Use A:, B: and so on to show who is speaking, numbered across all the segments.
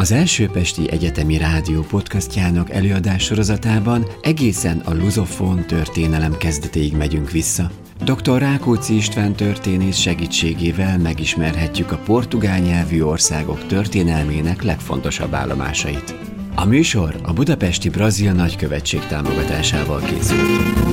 A: Az első Pesti Egyetemi Rádió podcastjának előadás sorozatában egészen a luzofón történelem kezdetéig megyünk vissza. Dr. Rákóczi István történész segítségével megismerhetjük a portugál nyelvű országok történelmének legfontosabb állomásait. A műsor a Budapesti Brazil Nagykövetség támogatásával készült.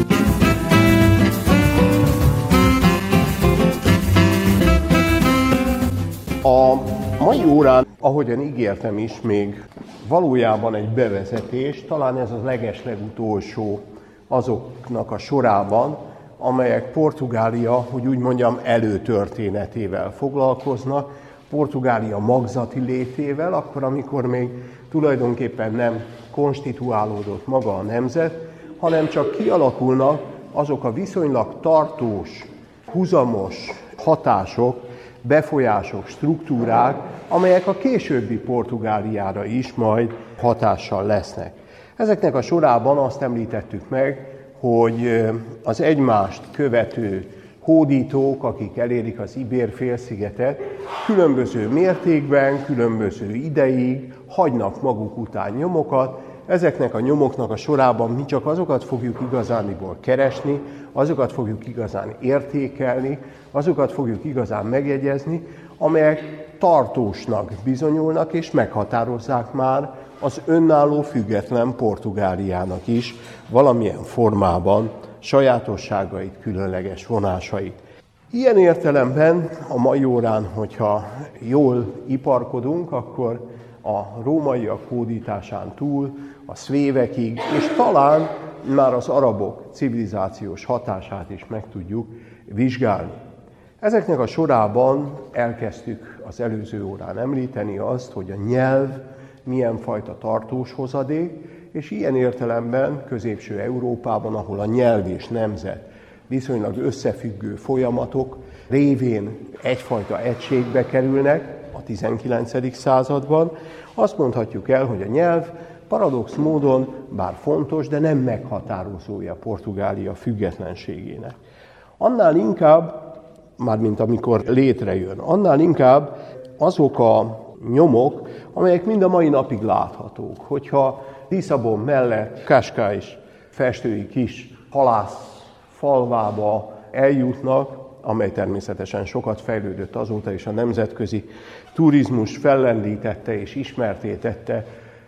B: A mai órán, ahogyan ígértem is, még valójában egy bevezetés, talán ez a legeslegutolsó azoknak a sorában, amelyek Portugália, hogy úgy mondjam, előtörténetével foglalkoznak, Portugália magzati létével, akkor, amikor még tulajdonképpen nem konstituálódott maga a nemzet, hanem csak kialakulnak azok a viszonylag tartós, huzamos hatások, befolyások, struktúrák, amelyek a későbbi Portugáliára is majd hatással lesznek. Ezeknek a sorában azt említettük meg, hogy az egymást követő hódítók, akik elérik az Ibér félszigetet, különböző mértékben, különböző ideig hagynak maguk után nyomokat, Ezeknek a nyomoknak a sorában mi csak azokat fogjuk igazániból keresni, azokat fogjuk igazán értékelni, azokat fogjuk igazán megjegyezni, amelyek tartósnak bizonyulnak és meghatározzák már az önálló független Portugáliának is valamilyen formában sajátosságait, különleges vonásait. Ilyen értelemben a mai órán, hogyha jól iparkodunk, akkor a rómaiak hódításán túl a szvévekig, és talán már az arabok civilizációs hatását is meg tudjuk vizsgálni. Ezeknek a sorában elkezdtük az előző órán említeni azt, hogy a nyelv milyen fajta tartós hozadék, és ilyen értelemben középső Európában, ahol a nyelv és nemzet viszonylag összefüggő folyamatok révén egyfajta egységbe kerülnek a 19. században, azt mondhatjuk el, hogy a nyelv paradox módon, bár fontos, de nem meghatározója Portugália függetlenségének. Annál inkább, mármint amikor létrejön, annál inkább azok a nyomok, amelyek mind a mai napig láthatók. Hogyha Lisszabon mellett Cascais festői kis halász falvába eljutnak, amely természetesen sokat fejlődött azóta, és a nemzetközi turizmus fellendítette és ismerté tette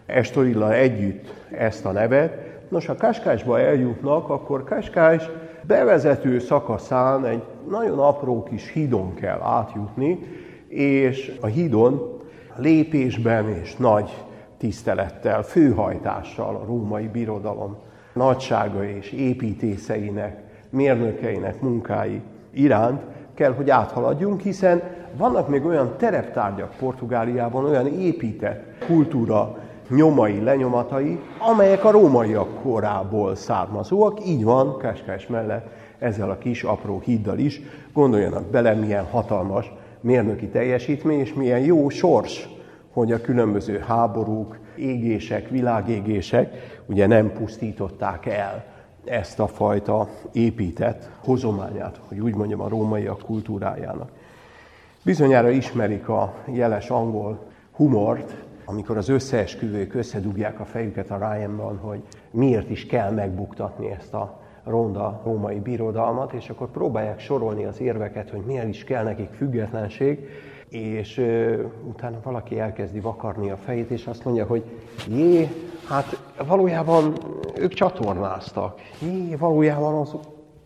B: Estorilla együtt ezt a nevet. Nos, ha Kaskásba eljutnak, akkor Kaskás bevezető szakaszán egy nagyon apró kis hídon kell átjutni, és a hídon lépésben és nagy tisztelettel, főhajtással a római birodalom nagysága és építészeinek, mérnökeinek munkái iránt kell, hogy áthaladjunk, hiszen vannak még olyan tereptárgyak Portugáliában, olyan épített kultúra nyomai, lenyomatai, amelyek a rómaiak korából származóak. Így van, Káskás mellett ezzel a kis apró híddal is. Gondoljanak bele, milyen hatalmas mérnöki teljesítmény, és milyen jó sors, hogy a különböző háborúk, égések, világégések ugye nem pusztították el ezt a fajta épített hozományát, hogy úgy mondjam, a rómaiak kultúrájának. Bizonyára ismerik a jeles angol humort, amikor az összeesküvők összedugják a fejüket a Ryanban, hogy miért is kell megbuktatni ezt a ronda római birodalmat, és akkor próbálják sorolni az érveket, hogy miért is kell nekik függetlenség, és ö, utána valaki elkezdi vakarni a fejét, és azt mondja, hogy jé, hát valójában ők csatornáztak, jé, valójában az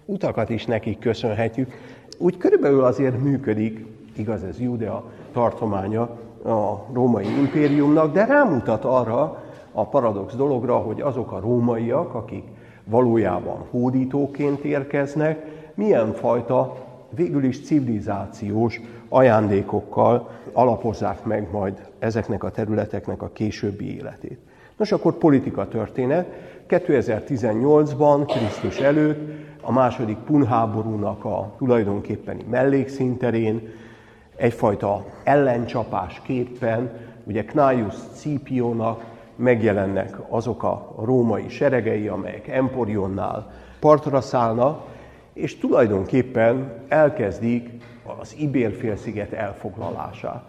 B: utakat is nekik köszönhetjük. Úgy körülbelül azért működik, igaz ez Judea tartománya, a római impériumnak, de rámutat arra a paradox dologra, hogy azok a rómaiak, akik valójában hódítóként érkeznek, milyen fajta végül is civilizációs ajándékokkal alapozzák meg majd ezeknek a területeknek a későbbi életét. Nos, akkor politika történet. 2018-ban, Krisztus előtt, a második punháborúnak a tulajdonképpeni mellékszínterén egyfajta ellencsapásképpen, ugye Cnaius Scipionak megjelennek azok a római seregei, amelyek Emporionnál partra szállnak, és tulajdonképpen elkezdik az Ibér-félsziget elfoglalását.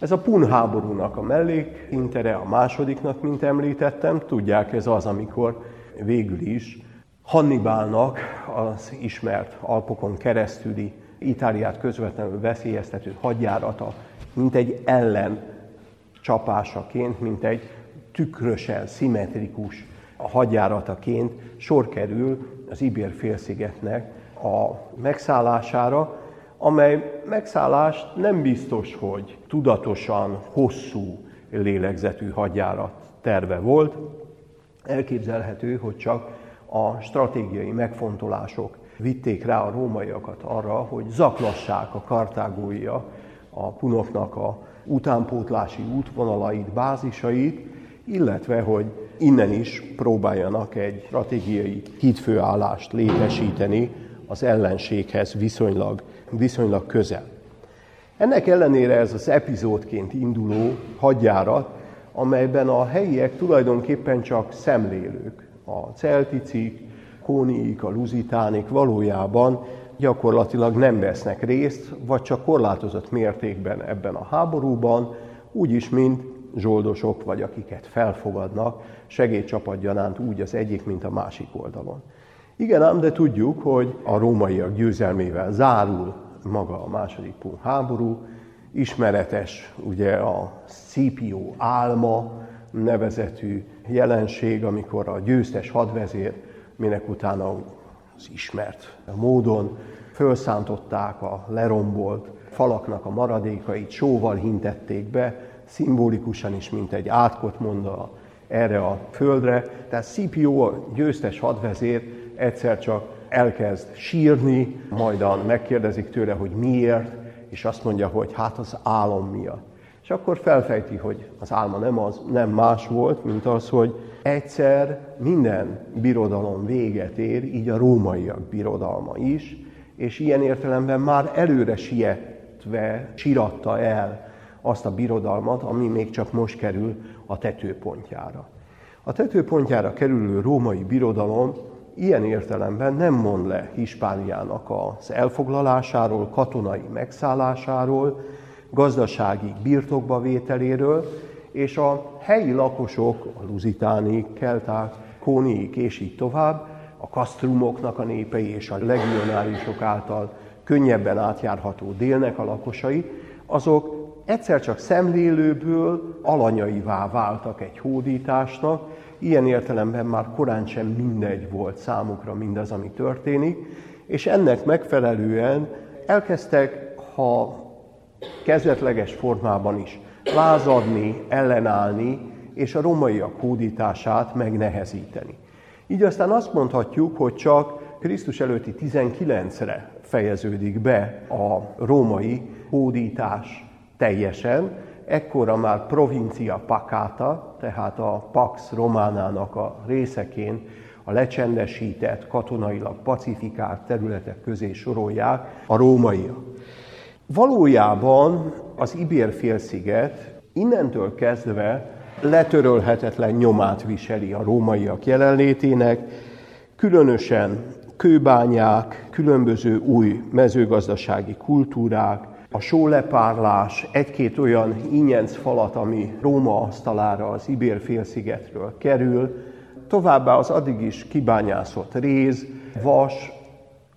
B: Ez a Pun háborúnak a mellékintere, a másodiknak, mint említettem. Tudják, ez az, amikor végül is Hannibálnak az ismert Alpokon keresztüli Itáliát közvetlenül veszélyeztető hadjárata, mint egy ellen csapásaként, mint egy tükrösen, szimmetrikus hadjárataként sor kerül az Ibér félszigetnek a megszállására, amely megszállást nem biztos, hogy tudatosan hosszú lélegzetű hadjárat terve volt. Elképzelhető, hogy csak a stratégiai megfontolások vitték rá a rómaiakat arra, hogy zaklassák a kartágóia a punoknak a utánpótlási útvonalait, bázisait, illetve hogy innen is próbáljanak egy stratégiai hídfőállást létesíteni az ellenséghez viszonylag, viszonylag közel. Ennek ellenére ez az epizódként induló hadjárat, amelyben a helyiek tulajdonképpen csak szemlélők, a celticik, kóniik, a luzitánik valójában gyakorlatilag nem vesznek részt, vagy csak korlátozott mértékben ebben a háborúban, úgyis, mint zsoldosok, vagy akiket felfogadnak segédcsapatgyanánt úgy az egyik, mint a másik oldalon. Igen ám, de tudjuk, hogy a rómaiak győzelmével zárul maga a második pun háború, ismeretes ugye a Scipio álma nevezetű jelenség, amikor a győztes hadvezér, minek utána az ismert módon fölszántották a lerombolt falaknak a maradékait, sóval hintették be, szimbolikusan is, mint egy átkot mondva erre a földre. Tehát Scipio, a győztes hadvezér egyszer csak elkezd sírni, majdan megkérdezik tőle, hogy miért, és azt mondja, hogy hát az álom miatt. És akkor felfejti, hogy az álma nem, az, nem más volt, mint az, hogy egyszer minden birodalom véget ér, így a rómaiak birodalma is, és ilyen értelemben már előre sietve siratta el azt a birodalmat, ami még csak most kerül a tetőpontjára. A tetőpontjára kerülő római birodalom ilyen értelemben nem mond le Hispániának az elfoglalásáról, katonai megszállásáról, gazdasági birtokba vételéről, és a helyi lakosok, a luzitánik, kelták, kóniik és így tovább, a kasztrumoknak a népei és a legionárisok által könnyebben átjárható délnek a lakosai, azok egyszer csak szemlélőből alanyaivá váltak egy hódításnak, ilyen értelemben már korán sem mindegy volt számukra mindaz, ami történik, és ennek megfelelően elkezdtek, ha kezdetleges formában is lázadni, ellenállni, és a romaiak hódítását megnehezíteni. Így aztán azt mondhatjuk, hogy csak Krisztus előtti 19-re fejeződik be a római hódítás teljesen, ekkora már provincia pakáta, tehát a Pax Románának a részeként a lecsendesített, katonailag pacifikált területek közé sorolják a rómaiak. Valójában az Ibér-félsziget innentől kezdve letörölhetetlen nyomát viseli a rómaiak jelenlétének, különösen kőbányák, különböző új mezőgazdasági kultúrák, a sólepárlás, egy-két olyan ínyenc falat, ami Róma asztalára az Ibér félszigetről kerül, továbbá az addig is kibányászott réz, vas,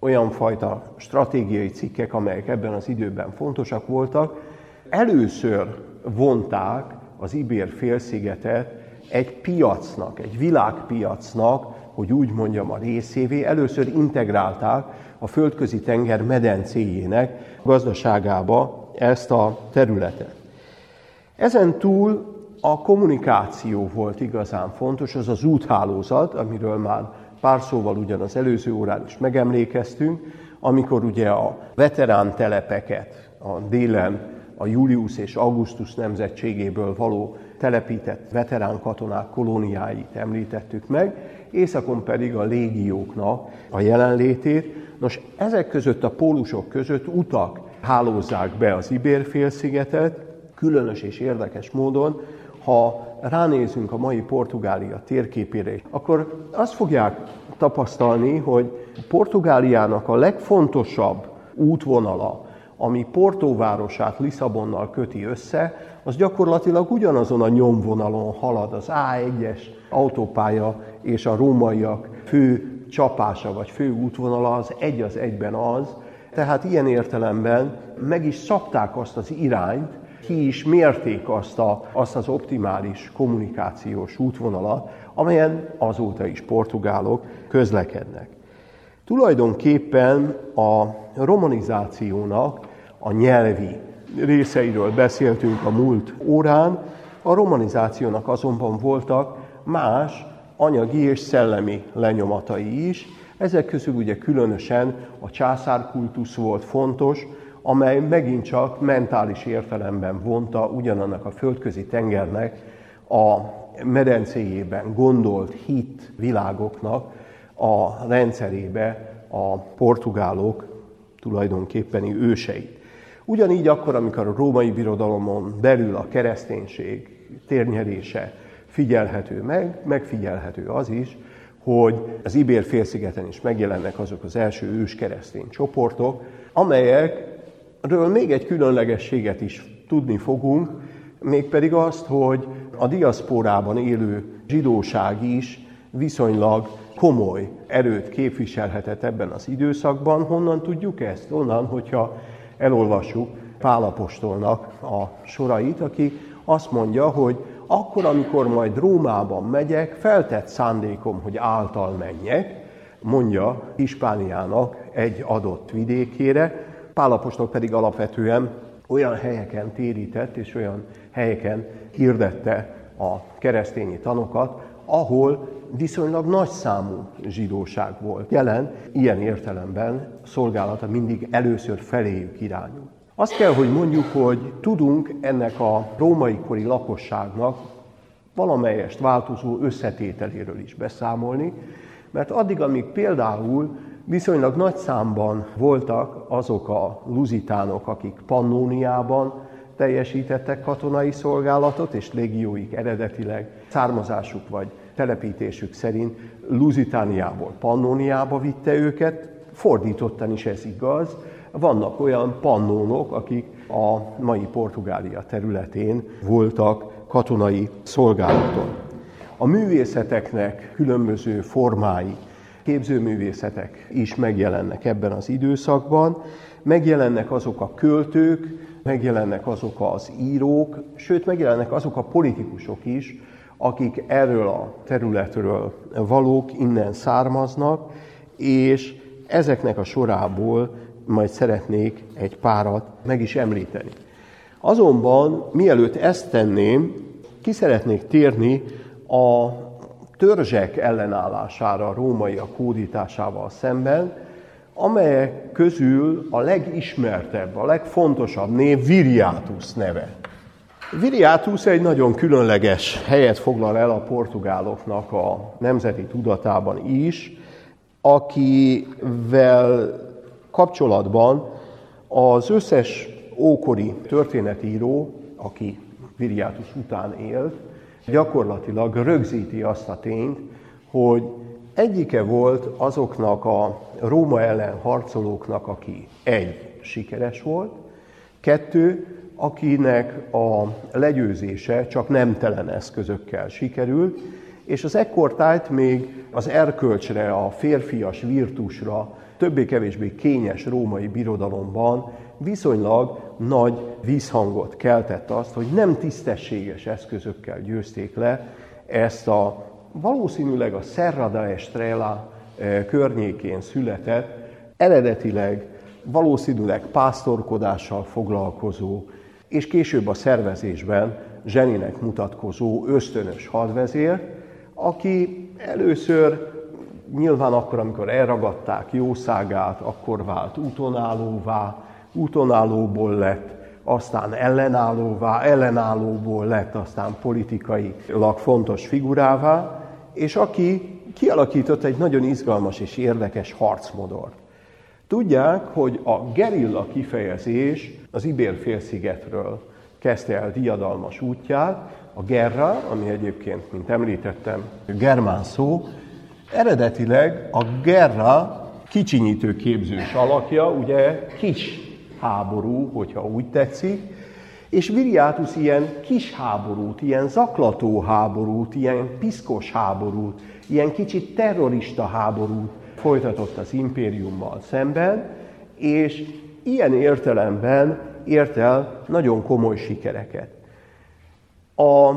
B: olyan fajta stratégiai cikkek, amelyek ebben az időben fontosak voltak, először vonták az Ibér félszigetet egy piacnak, egy világpiacnak, hogy úgy mondjam a részévé, először integrálták a földközi tenger medencéjének gazdaságába ezt a területet. Ezen túl a kommunikáció volt igazán fontos, az az úthálózat, amiről már pár szóval ugyan az előző órán is megemlékeztünk, amikor ugye a veterán telepeket a délen a Julius és Augustus nemzetségéből való telepített veterán katonák kolóniáit említettük meg, északon pedig a légióknak a jelenlétét. Nos, ezek között a pólusok között utak hálózzák be az Ibér-félszigetet, különös és érdekes módon, ha ránézünk a mai Portugália térképére, akkor azt fogják tapasztalni, hogy Portugáliának a legfontosabb útvonala, ami Portóvárosát Lisszabonnal köti össze, az gyakorlatilag ugyanazon a nyomvonalon halad. Az A1-es autópálya és a rómaiak fő csapása vagy fő útvonala az egy az egyben az, tehát ilyen értelemben meg is szabták azt az irányt, ki is mérték azt, a, azt az optimális kommunikációs útvonalat, amelyen azóta is portugálok közlekednek. Tulajdonképpen a romanizációnak a nyelvi részeiről beszéltünk a múlt órán, a romanizációnak azonban voltak más anyagi és szellemi lenyomatai is. Ezek közül ugye különösen a császárkultusz volt fontos, amely megint csak mentális értelemben vonta ugyanannak a földközi tengernek a medencéjében gondolt hit világoknak a rendszerébe a portugálok tulajdonképpeni őseit. Ugyanígy akkor, amikor a római birodalomon belül a kereszténység térnyerése figyelhető meg, megfigyelhető az is, hogy az Ibér félszigeten is megjelennek azok az első ős keresztény csoportok, amelyekről még egy különlegességet is tudni fogunk, mégpedig azt, hogy a diaszporában élő zsidóság is viszonylag komoly erőt képviselhetett ebben az időszakban. Honnan tudjuk ezt? Onnan, hogyha elolvassuk Pálapostolnak a sorait, aki azt mondja, hogy akkor, amikor majd Rómában megyek, feltett szándékom, hogy által menjek, mondja Hispániának egy adott vidékére, Pálapostól pedig alapvetően olyan helyeken térített és olyan helyeken hirdette a keresztényi tanokat, ahol viszonylag nagy számú zsidóság volt jelen, ilyen értelemben szolgálata mindig először feléjük irányul. Azt kell, hogy mondjuk, hogy tudunk ennek a római kori lakosságnak valamelyest változó összetételéről is beszámolni, mert addig, amíg például viszonylag nagy számban voltak azok a luzitánok, akik Pannóniában teljesítettek katonai szolgálatot, és légióik eredetileg származásuk vagy telepítésük szerint Luzitániából Pannóniába vitte őket, fordítottan is ez igaz, vannak olyan pannónok, akik a mai Portugália területén voltak katonai szolgálaton. A művészeteknek különböző formái, képzőművészetek is megjelennek ebben az időszakban, megjelennek azok a költők, megjelennek azok az írók, sőt megjelennek azok a politikusok is, akik erről a területről valók, innen származnak, és ezeknek a sorából majd szeretnék egy párat meg is említeni. Azonban, mielőtt ezt tenném, ki szeretnék térni a törzsek ellenállására a rómaiak hódításával szemben, amelyek közül a legismertebb, a legfontosabb név Viriatus neve. Viriatus egy nagyon különleges helyet foglal el a portugáloknak a nemzeti tudatában is, akivel kapcsolatban az összes ókori történetíró, aki Viriátus után élt, gyakorlatilag rögzíti azt a tényt, hogy egyike volt azoknak a Róma ellen harcolóknak, aki egy, sikeres volt, kettő, akinek a legyőzése csak nemtelen eszközökkel sikerült, és az ekkortájt még az erkölcsre, a férfias virtusra többé-kevésbé kényes római birodalomban viszonylag nagy vízhangot keltett azt, hogy nem tisztességes eszközökkel győzték le ezt a valószínűleg a Serra da Estrella eh, környékén született, eredetileg valószínűleg pásztorkodással foglalkozó, és később a szervezésben zseninek mutatkozó ösztönös hadvezér, aki először nyilván akkor, amikor elragadták jószágát, akkor vált útonállóvá, útonállóból lett, aztán ellenállóvá, ellenállóból lett aztán politikailag fontos figurává, és aki kialakított egy nagyon izgalmas és érdekes harcmodort. Tudják, hogy a gerilla kifejezés az Ibér félszigetről kezdte el diadalmas útját, a gerra, ami egyébként, mint említettem, germán szó, eredetileg a gerra kicsinyítő képzős alakja, ugye kis háború, hogyha úgy tetszik, és Viriátus ilyen kis háborút, ilyen zaklató háborút, ilyen piszkos háborút, ilyen kicsit terrorista háborút folytatott az impériummal szemben, és ilyen értelemben ért el nagyon komoly sikereket. A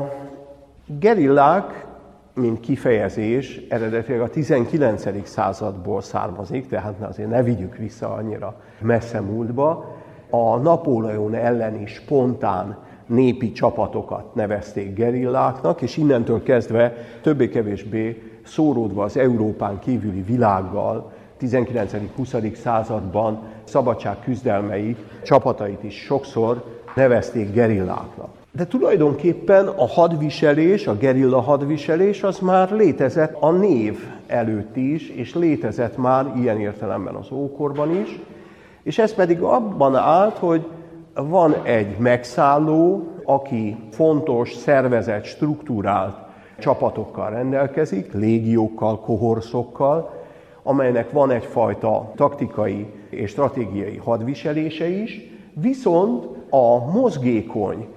B: gerillák, mint kifejezés, eredetileg a 19. századból származik, tehát azért ne vigyük vissza annyira messze múltba. A Napóleon elleni spontán népi csapatokat nevezték gerilláknak, és innentől kezdve többé-kevésbé szóródva az Európán kívüli világgal 19.-20. században szabadság küzdelmei csapatait is sokszor nevezték gerilláknak. De tulajdonképpen a hadviselés, a gerilla hadviselés az már létezett a név előtt is, és létezett már ilyen értelemben az ókorban is, és ez pedig abban állt, hogy van egy megszálló, aki fontos, szervezett, struktúrált csapatokkal rendelkezik, légiókkal, kohorszokkal, amelynek van egyfajta taktikai és stratégiai hadviselése is, viszont a mozgékony,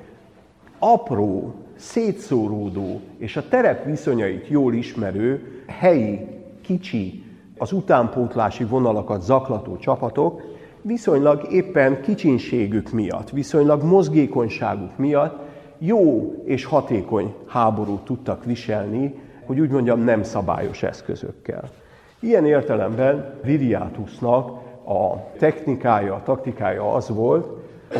B: apró, szétszóródó és a terep viszonyait jól ismerő helyi, kicsi, az utánpótlási vonalakat zaklató csapatok viszonylag éppen kicsinségük miatt, viszonylag mozgékonyságuk miatt jó és hatékony háborút tudtak viselni, hogy úgy mondjam, nem szabályos eszközökkel. Ilyen értelemben Viriátusnak a technikája, a taktikája az volt,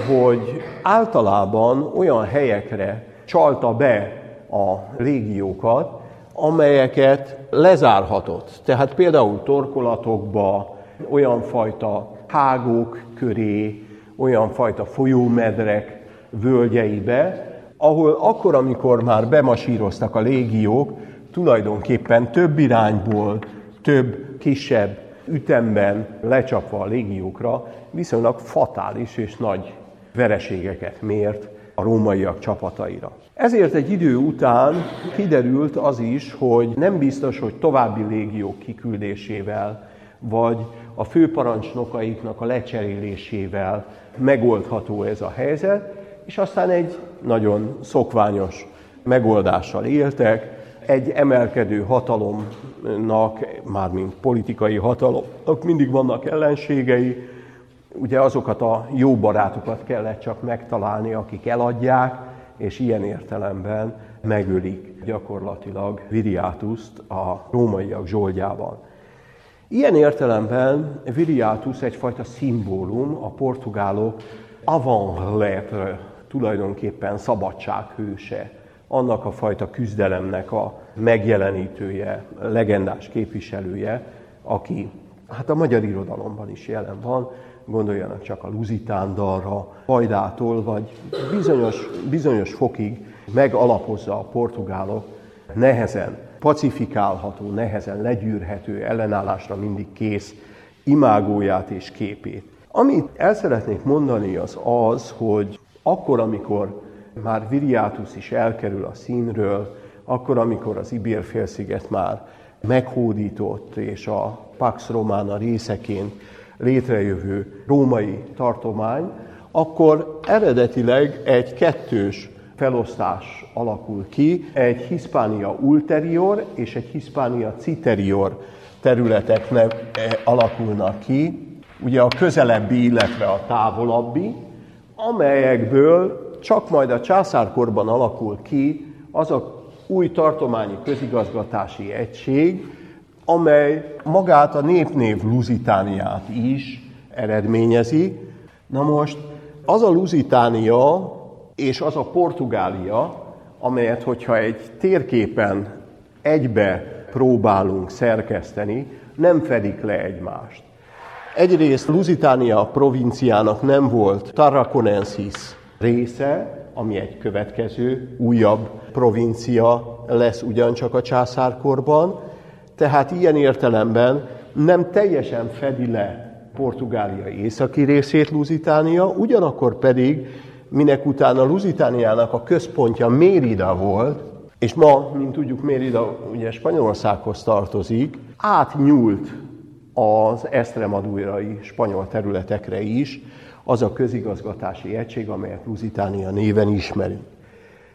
B: hogy általában olyan helyekre csalta be a régiókat, amelyeket lezárhatott. Tehát például torkolatokba, olyan fajta hágók köré, olyan fajta folyómedrek völgyeibe, ahol akkor, amikor már bemasíroztak a légiók, tulajdonképpen több irányból, több kisebb ütemben lecsapva a légiókra, viszonylag fatális és nagy vereségeket mért a rómaiak csapataira. Ezért egy idő után kiderült az is, hogy nem biztos, hogy további légiók kiküldésével, vagy a főparancsnokaiknak a lecserélésével megoldható ez a helyzet, és aztán egy nagyon szokványos megoldással éltek, egy emelkedő hatalomnak, mármint politikai hatalomnak mindig vannak ellenségei, ugye azokat a jó barátokat kellett csak megtalálni, akik eladják, és ilyen értelemben megölik gyakorlatilag Viriátuszt a rómaiak zsoldjában. Ilyen értelemben Viriátus egyfajta szimbólum, a portugálok avant lettre tulajdonképpen szabadsághőse, annak a fajta küzdelemnek a megjelenítője, legendás képviselője, aki hát a magyar irodalomban is jelen van, gondoljanak csak a Luzitán dalra, Hajdától, vagy bizonyos, bizonyos fokig megalapozza a portugálok nehezen pacifikálható, nehezen legyűrhető, ellenállásra mindig kész imágóját és képét. Amit el szeretnék mondani az az, hogy akkor, amikor már Viriátus is elkerül a színről, akkor, amikor az Ibér-félsziget már meghódított, és a Pax Romana részeként létrejövő római tartomány, akkor eredetileg egy kettős felosztás alakul ki, egy Hispánia ulterior és egy Hispánia citerior területek nev, alakulnak ki, ugye a közelebbi, illetve a távolabbi, amelyekből csak majd a császárkorban alakul ki az a új tartományi közigazgatási egység, amely magát a népnév Lusitániát is eredményezi. Na most az a Lusitánia és az a Portugália, amelyet, hogyha egy térképen egybe próbálunk szerkeszteni, nem fedik le egymást. Egyrészt Lusitánia provinciának nem volt Tarraconensis része, ami egy következő, újabb provincia lesz ugyancsak a császárkorban, tehát ilyen értelemben nem teljesen fedi le Portugália északi részét Lusitánia, ugyanakkor pedig, minek után a Lusitániának a központja Mérida volt, és ma, mint tudjuk, Mérida ugye Spanyolországhoz tartozik, átnyúlt az esztremadurai spanyol területekre is, az a közigazgatási egység, amelyet Lusitánia néven ismerünk.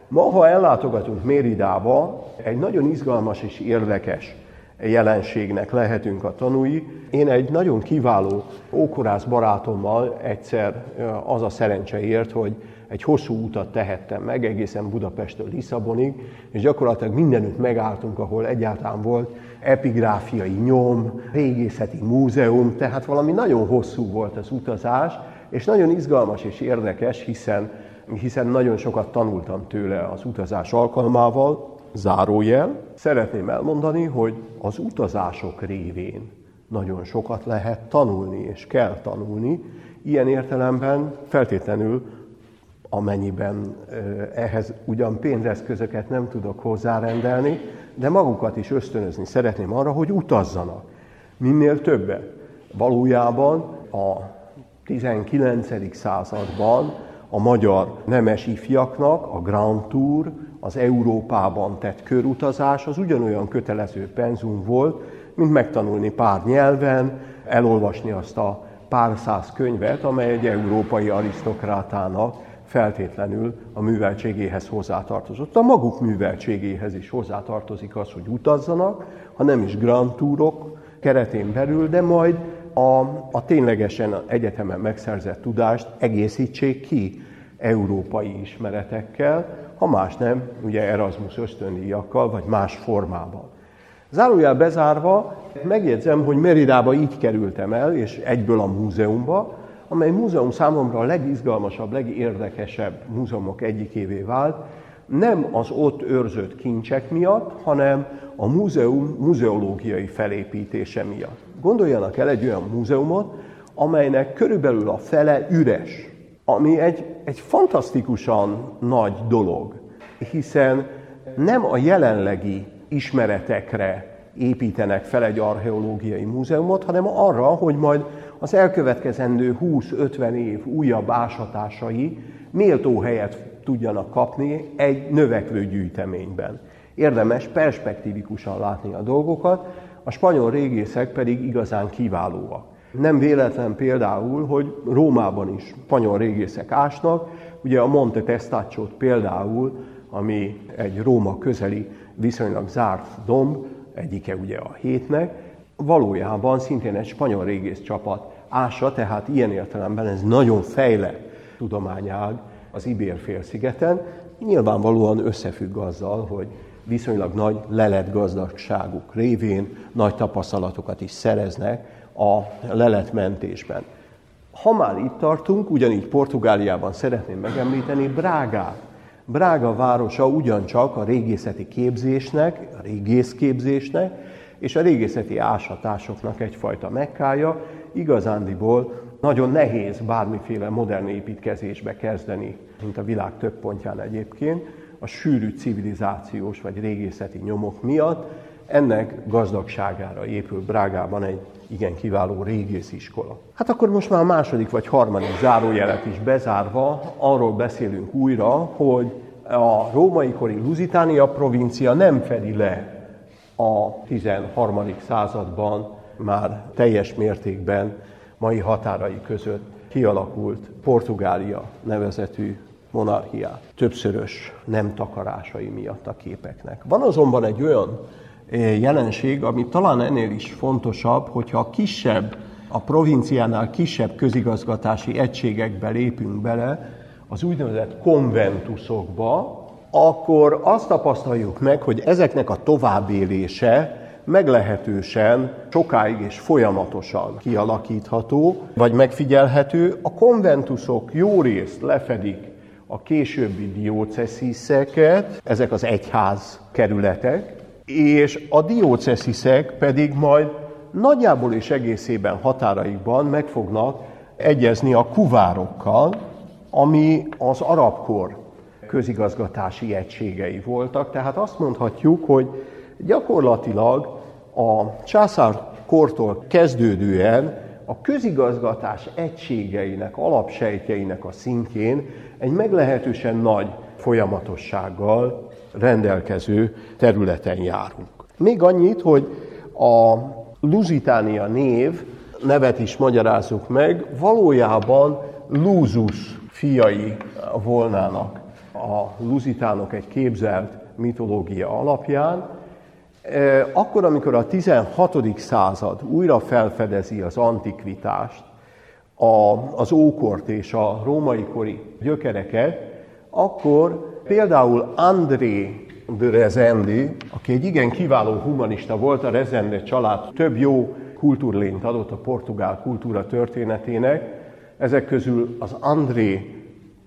B: Ma, ha ellátogatunk Méridába, egy nagyon izgalmas és érdekes jelenségnek lehetünk a tanúi. Én egy nagyon kiváló ókorász barátommal egyszer az a szerencse ért, hogy egy hosszú utat tehettem meg, egészen Budapesttől Lisszabonig, és gyakorlatilag mindenütt megálltunk, ahol egyáltalán volt epigráfiai nyom, régészeti múzeum, tehát valami nagyon hosszú volt az utazás, és nagyon izgalmas és érdekes, hiszen, hiszen nagyon sokat tanultam tőle az utazás alkalmával, zárójel. Szeretném elmondani, hogy az utazások révén nagyon sokat lehet tanulni, és kell tanulni. Ilyen értelemben feltétlenül amennyiben ehhez ugyan pénzeszközöket nem tudok hozzárendelni, de magukat is ösztönözni szeretném arra, hogy utazzanak. Minél többet. Valójában a 19. században a magyar nemes ifjaknak a Grand Tour, az Európában tett körutazás az ugyanolyan kötelező penzum volt, mint megtanulni pár nyelven, elolvasni azt a pár száz könyvet, amely egy európai arisztokrátának feltétlenül a műveltségéhez hozzátartozott. A maguk műveltségéhez is hozzátartozik az, hogy utazzanak, ha nem is grand túrok keretén belül, de majd a, a ténylegesen egyetemen megszerzett tudást egészítsék ki európai ismeretekkel, ha más nem, ugye Erasmus ösztöndíjakkal, vagy más formában. Zárójel bezárva, megjegyzem, hogy Meridába így kerültem el, és egyből a múzeumba, amely múzeum számomra a legizgalmasabb, legérdekesebb múzeumok egyikévé vált, nem az ott őrzött kincsek miatt, hanem a múzeum muzeológiai felépítése miatt. Gondoljanak el egy olyan múzeumot, amelynek körülbelül a fele üres, ami egy, egy fantasztikusan nagy dolog, hiszen nem a jelenlegi ismeretekre építenek fel egy archeológiai múzeumot, hanem arra, hogy majd az elkövetkezendő 20-50 év újabb ásatásai méltó helyet tudjanak kapni egy növekvő gyűjteményben. Érdemes perspektívikusan látni a dolgokat, a spanyol régészek pedig igazán kiválóak. Nem véletlen például, hogy Rómában is spanyol régészek ásnak, ugye a Monte testaccio például, ami egy Róma közeli, viszonylag zárt domb, egyike ugye a hétnek, valójában szintén egy spanyol régész csapat ása, tehát ilyen értelemben ez nagyon fejlett tudományág az Ibér-félszigeten, nyilvánvalóan összefügg azzal, hogy viszonylag nagy lelet gazdagságuk révén nagy tapasztalatokat is szereznek a leletmentésben. Ha már itt tartunk, ugyanígy Portugáliában szeretném megemlíteni Brágát. Brága városa ugyancsak a régészeti képzésnek, a régészképzésnek és a régészeti ásatásoknak egyfajta mekkája, igazándiból nagyon nehéz bármiféle modern építkezésbe kezdeni, mint a világ több pontján egyébként, a sűrű civilizációs vagy régészeti nyomok miatt. Ennek gazdagságára épül Brágában egy igen kiváló régésziskola. Hát akkor most már a második vagy harmadik zárójelet is bezárva, arról beszélünk újra, hogy a római kori Lusitánia provincia nem fedi le a 13. században már teljes mértékben mai határai között kialakult Portugália nevezetű monarchiát, többszörös nem takarásai miatt a képeknek. Van azonban egy olyan jelenség, ami talán ennél is fontosabb, hogyha a kisebb, a provinciánál kisebb közigazgatási egységekbe lépünk bele, az úgynevezett konventusokba, akkor azt tapasztaljuk meg, hogy ezeknek a továbbélése meglehetősen sokáig és folyamatosan kialakítható, vagy megfigyelhető. A konventusok jó részt lefedik a későbbi diócesziszeket, ezek az egyház kerületek, és a diócesziszek pedig majd nagyjából és egészében határaikban meg fognak egyezni a kuvárokkal, ami az arabkor közigazgatási egységei voltak. Tehát azt mondhatjuk, hogy gyakorlatilag a császár kortól kezdődően a közigazgatás egységeinek, alapsejtjeinek a szintjén egy meglehetősen nagy folyamatossággal rendelkező területen járunk. Még annyit, hogy a Lusitánia név, nevet is magyarázzuk meg, valójában Lúzus fiai volnának a luzitánok egy képzelt mitológia alapján, e, akkor, amikor a 16. század újra felfedezi az antikvitást, a, az ókort és a római kori gyökereket, akkor például André de Rezendi, aki egy igen kiváló humanista volt, a Rezende család több jó kultúrlényt adott a portugál kultúra történetének, ezek közül az André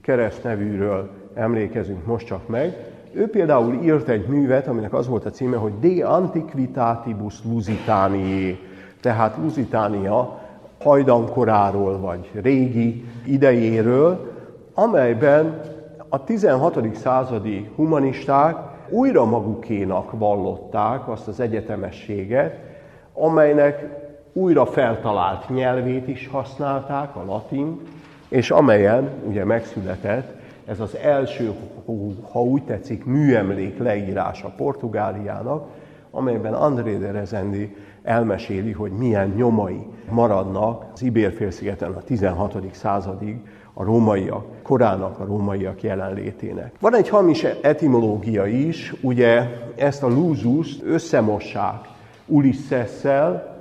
B: keresztnevűről emlékezünk most csak meg. Ő például írt egy művet, aminek az volt a címe, hogy De Antiquitatibus Lusitaniae, tehát Lusitánia hajdankoráról, vagy régi idejéről, amelyben a 16. századi humanisták újra magukénak vallották azt az egyetemességet, amelynek újra feltalált nyelvét is használták, a latin, és amelyen ugye megszületett ez az első, ha úgy tetszik, műemlék leírása Portugáliának, amelyben André de Rezendi elmeséli, hogy milyen nyomai maradnak az Ibérfélszigeten a 16. századig a rómaiak, korának a rómaiak jelenlétének. Van egy hamis etimológia is, ugye ezt a lúzust összemossák Ulisszesszel,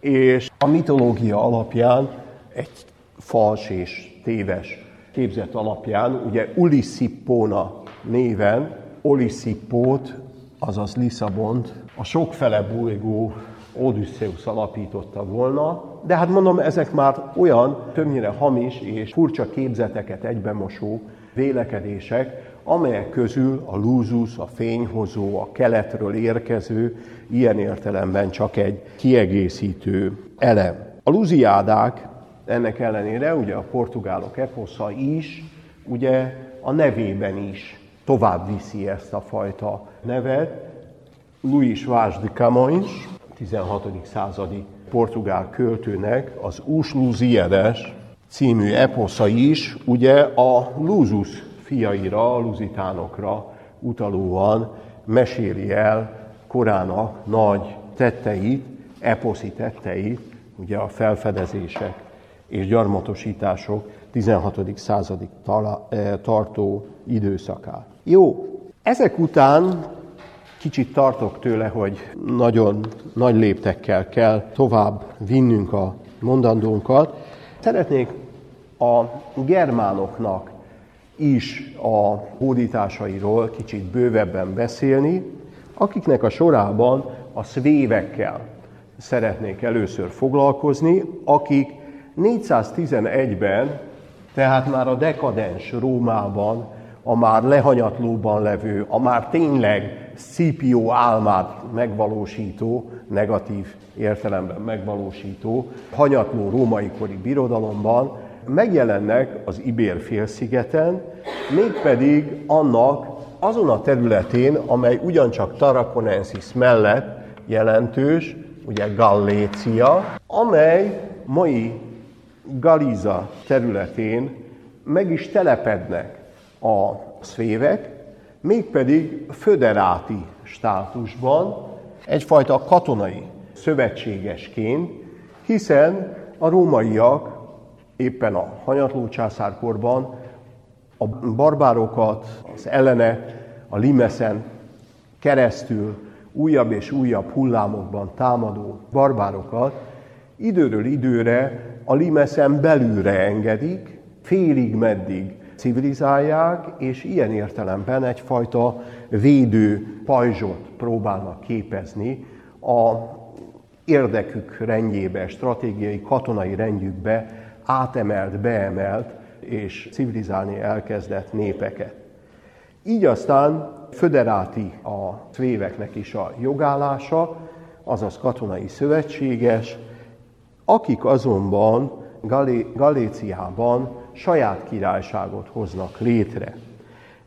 B: és a mitológia alapján egy fals és téves képzet alapján, ugye Ulissippóna néven, Oliszippót, azaz Lisszabont, a sokfele bolygó Odysseus alapította volna, de hát mondom, ezek már olyan többnyire hamis és furcsa képzeteket egybemosó vélekedések, amelyek közül a lúzus, a fényhozó, a keletről érkező, ilyen értelemben csak egy kiegészítő elem. A luziádák ennek ellenére ugye a portugálok eposza is, ugye a nevében is tovább viszi ezt a fajta nevet. Luís Vaz de Camões, 16. századi portugál költőnek az Us Lusíadas című eposza is ugye a Lúzus fiaira, a luzitánokra utalóan meséli el korának nagy tetteit, eposzi tetteit, ugye a felfedezések és gyarmatosítások 16. századig eh, tartó időszakát. Jó, ezek után kicsit tartok tőle, hogy nagyon nagy léptekkel kell tovább vinnünk a mondandónkat. Szeretnék a germánoknak is a hódításairól kicsit bővebben beszélni, akiknek a sorában a szvévekkel szeretnék először foglalkozni, akik 411-ben, tehát már a dekadens Rómában, a már lehanyatlóban levő, a már tényleg Scipio álmát megvalósító, negatív értelemben megvalósító, hanyatló római kori birodalomban megjelennek az Ibér félszigeten, mégpedig annak azon a területén, amely ugyancsak Tarakonensis mellett jelentős, ugye Gallécia, amely mai Galiza területén meg is telepednek a szvévek, mégpedig föderáti státusban, egyfajta katonai szövetségesként, hiszen a rómaiak éppen a hanyatló császárkorban a barbárokat, az ellene, a limeszen keresztül újabb és újabb hullámokban támadó barbárokat időről időre a limeszen belülre engedik, félig meddig civilizálják, és ilyen értelemben egyfajta védő pajzsot próbálnak képezni a érdekük rendjébe, stratégiai katonai rendjükbe átemelt, beemelt és civilizálni elkezdett népeket. Így aztán föderáti a szvéveknek is a jogállása, azaz katonai szövetséges, akik azonban Galé- Galéciában saját királyságot hoznak létre.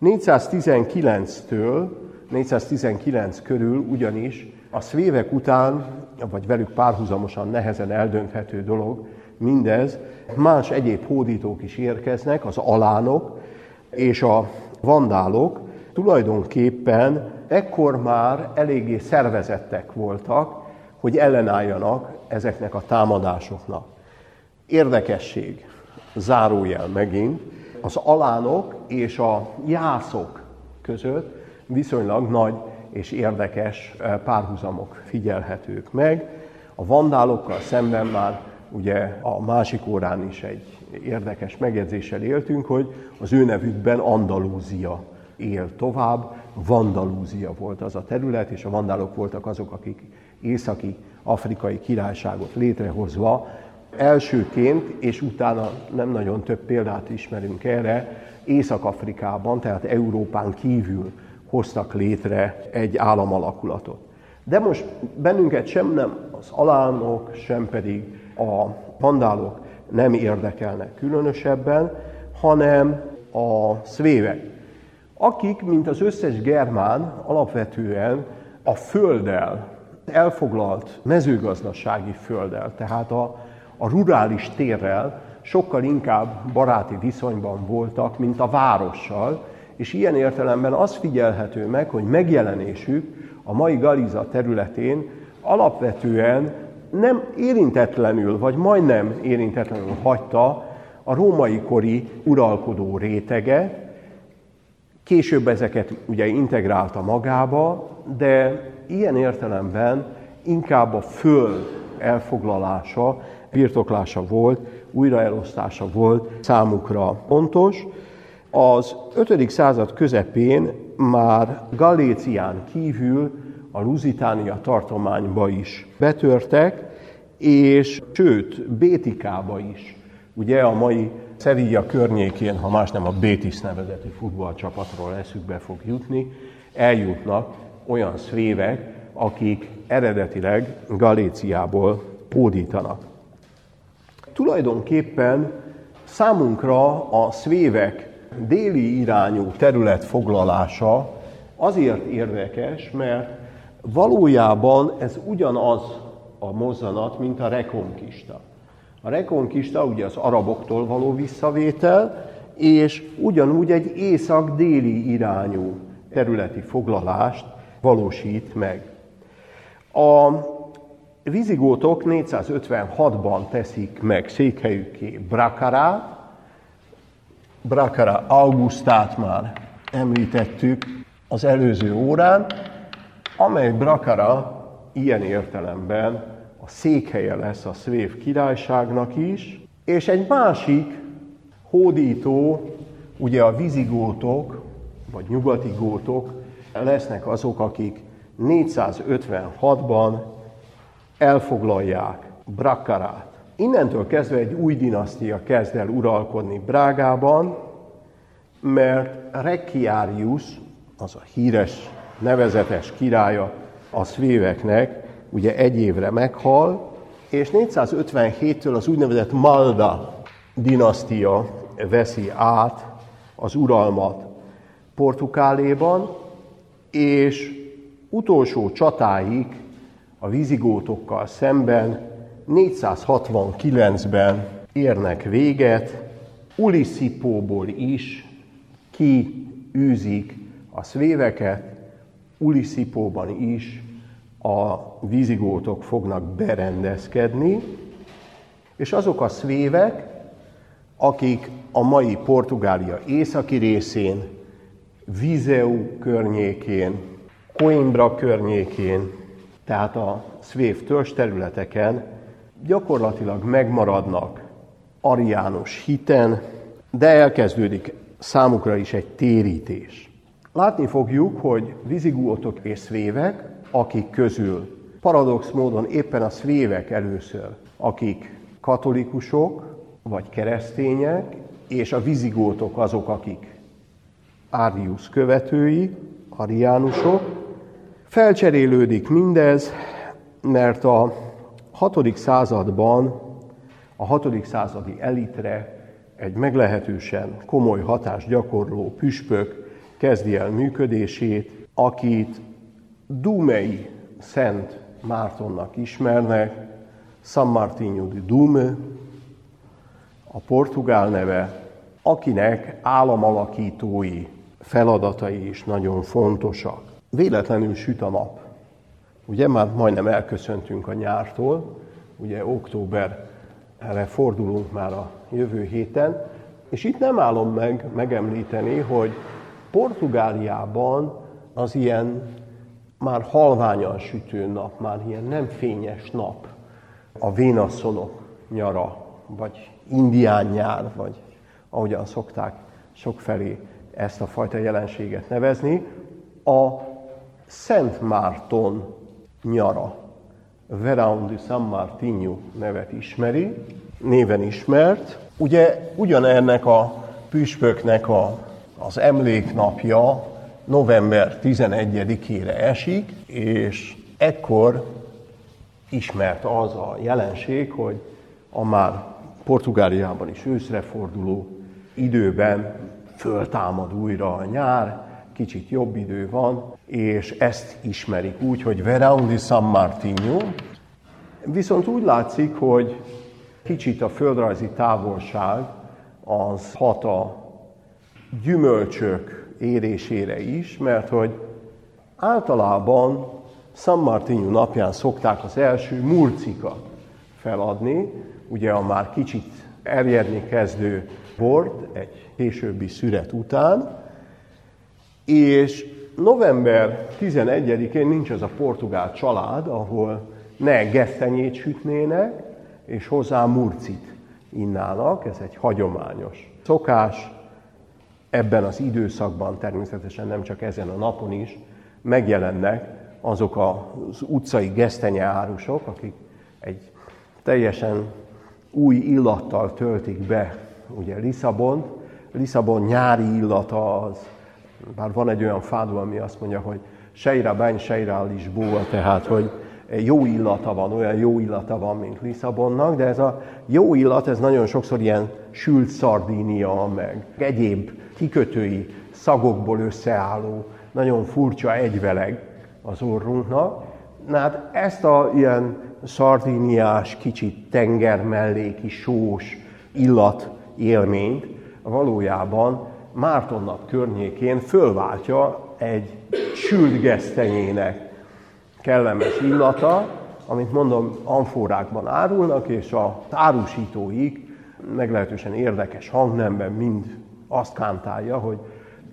B: 419-től 419 körül ugyanis a szvévek után, vagy velük párhuzamosan nehezen eldönthető dolog, mindez, más egyéb hódítók is érkeznek, az alánok és a vandálok, tulajdonképpen ekkor már eléggé szervezettek voltak, hogy ellenálljanak ezeknek a támadásoknak. Érdekesség. Zárójel megint, az alánok és a jászok között viszonylag nagy és érdekes párhuzamok figyelhetők meg. A vandálokkal szemben már ugye a másik órán is egy érdekes megjegyzéssel éltünk, hogy az ő nevükben Andalúzia él tovább. Vandalúzia volt az a terület, és a vandálok voltak azok, akik északi afrikai királyságot létrehozva elsőként, és utána nem nagyon több példát ismerünk erre, Észak-Afrikában, tehát Európán kívül hoztak létre egy államalakulatot. De most bennünket sem nem az alánok, sem pedig a vandálok nem érdekelnek különösebben, hanem a szvévek, akik, mint az összes germán, alapvetően a földdel, elfoglalt mezőgazdasági földdel, tehát a, a rurális térrel sokkal inkább baráti viszonyban voltak, mint a várossal, és ilyen értelemben az figyelhető meg, hogy megjelenésük a mai Galiza területén alapvetően nem érintetlenül, vagy majdnem érintetlenül hagyta a római kori uralkodó rétege, később ezeket ugye integrálta magába, de ilyen értelemben inkább a föld elfoglalása, birtoklása volt, újraelosztása volt számukra fontos. Az 5. század közepén már Galécián kívül a Lusitánia tartományba is betörtek, és sőt, Bétikába is. Ugye a mai Sevilla környékén, ha más nem a Bétis nevezeti futballcsapatról eszükbe fog jutni, eljutnak olyan szvévek, akik eredetileg Galéciából pódítanak. Tulajdonképpen számunkra a szvévek déli irányú terület foglalása azért érdekes, mert valójában ez ugyanaz a mozzanat, mint a rekonkista. A rekonkista ugye az araboktól való visszavétel, és ugyanúgy egy észak-déli irányú területi foglalást valósít meg. A vizigótok 456-ban teszik meg székhelyükké Brakarát, Brakara Augustát már említettük az előző órán, amely Brakara ilyen értelemben a székhelye lesz a Szvév királyságnak is, és egy másik hódító, ugye a vizigótok, vagy nyugati gótok lesznek azok, akik 456-ban elfoglalják Brakkarát. Innentől kezdve egy új dinasztia kezd el uralkodni Brágában, mert Rekiárius, az a híres, nevezetes királya a szvéveknek, ugye egy évre meghal, és 457-től az úgynevezett Malda dinasztia veszi át az uralmat Portugáléban, és utolsó csatáig a vizigótokkal szemben 469-ben érnek véget, Uliszipóból is kiűzik a szvéveket, Uliszipóban is a vizigótok fognak berendezkedni, és azok a szvévek, akik a mai Portugália északi részén, Vizeu környékén, Coimbra környékén, tehát a szvév törzs területeken gyakorlatilag megmaradnak ariánus hiten, de elkezdődik számukra is egy térítés. Látni fogjuk, hogy vizigótok és szvévek, akik közül paradox módon éppen a szvévek először, akik katolikusok vagy keresztények, és a vizigótok azok, akik Árius követői, ariánusok. Felcserélődik mindez, mert a 6. században a 6. századi elitre egy meglehetősen komoly hatást gyakorló püspök kezdi el működését, akit Dumei Szent Mártonnak ismernek, San Martinho de Dume, a portugál neve, akinek államalakítói feladatai is nagyon fontosak. Véletlenül süt a nap. Ugye már majdnem elköszöntünk a nyártól, ugye október erre fordulunk már a jövő héten, és itt nem állom meg megemlíteni, hogy Portugáliában az ilyen már halványan sütő nap, már ilyen nem fényes nap, a vénaszonok nyara, vagy indián nyár, vagy ahogyan szokták sokfelé ezt a fajta jelenséget nevezni, a Szent Márton nyara, Verão de San Martinho nevet ismeri, néven ismert. Ugye ugyanennek a püspöknek a, az emléknapja november 11-ére esik, és ekkor ismert az a jelenség, hogy a már Portugáliában is őszre forduló időben föltámad újra a nyár, kicsit jobb idő van, és ezt ismerik úgy, hogy Verão de San Martinho. Viszont úgy látszik, hogy kicsit a földrajzi távolság az hat a gyümölcsök érésére is, mert hogy általában San Martinho napján szokták az első murcika feladni, ugye a már kicsit erjedni kezdő bort egy későbbi szüret után, és november 11-én nincs az a portugál család, ahol ne gesztenyét sütnének, és hozzá murcit innának, ez egy hagyományos szokás. Ebben az időszakban, természetesen nem csak ezen a napon is, megjelennek azok az utcai gesztenyeárusok, akik egy teljesen új illattal töltik be ugye Lisszabont. Lisszabon nyári illata az bár van egy olyan fádó, ami azt mondja, hogy sejra bány, sejra Lisboa, tehát, hogy jó illata van, olyan jó illata van, mint Lisszabonnak, de ez a jó illat, ez nagyon sokszor ilyen sült szardínia, meg egyéb kikötői szagokból összeálló, nagyon furcsa egyveleg az orrunknak. Na hát ezt a ilyen szardíniás, kicsit tenger melléki, sós illat élményt valójában Mártonnap környékén fölváltja egy sült gesztenyének kellemes illata, amit mondom, amforákban árulnak, és a árusítóik meglehetősen érdekes hangnemben mind azt kántálja, hogy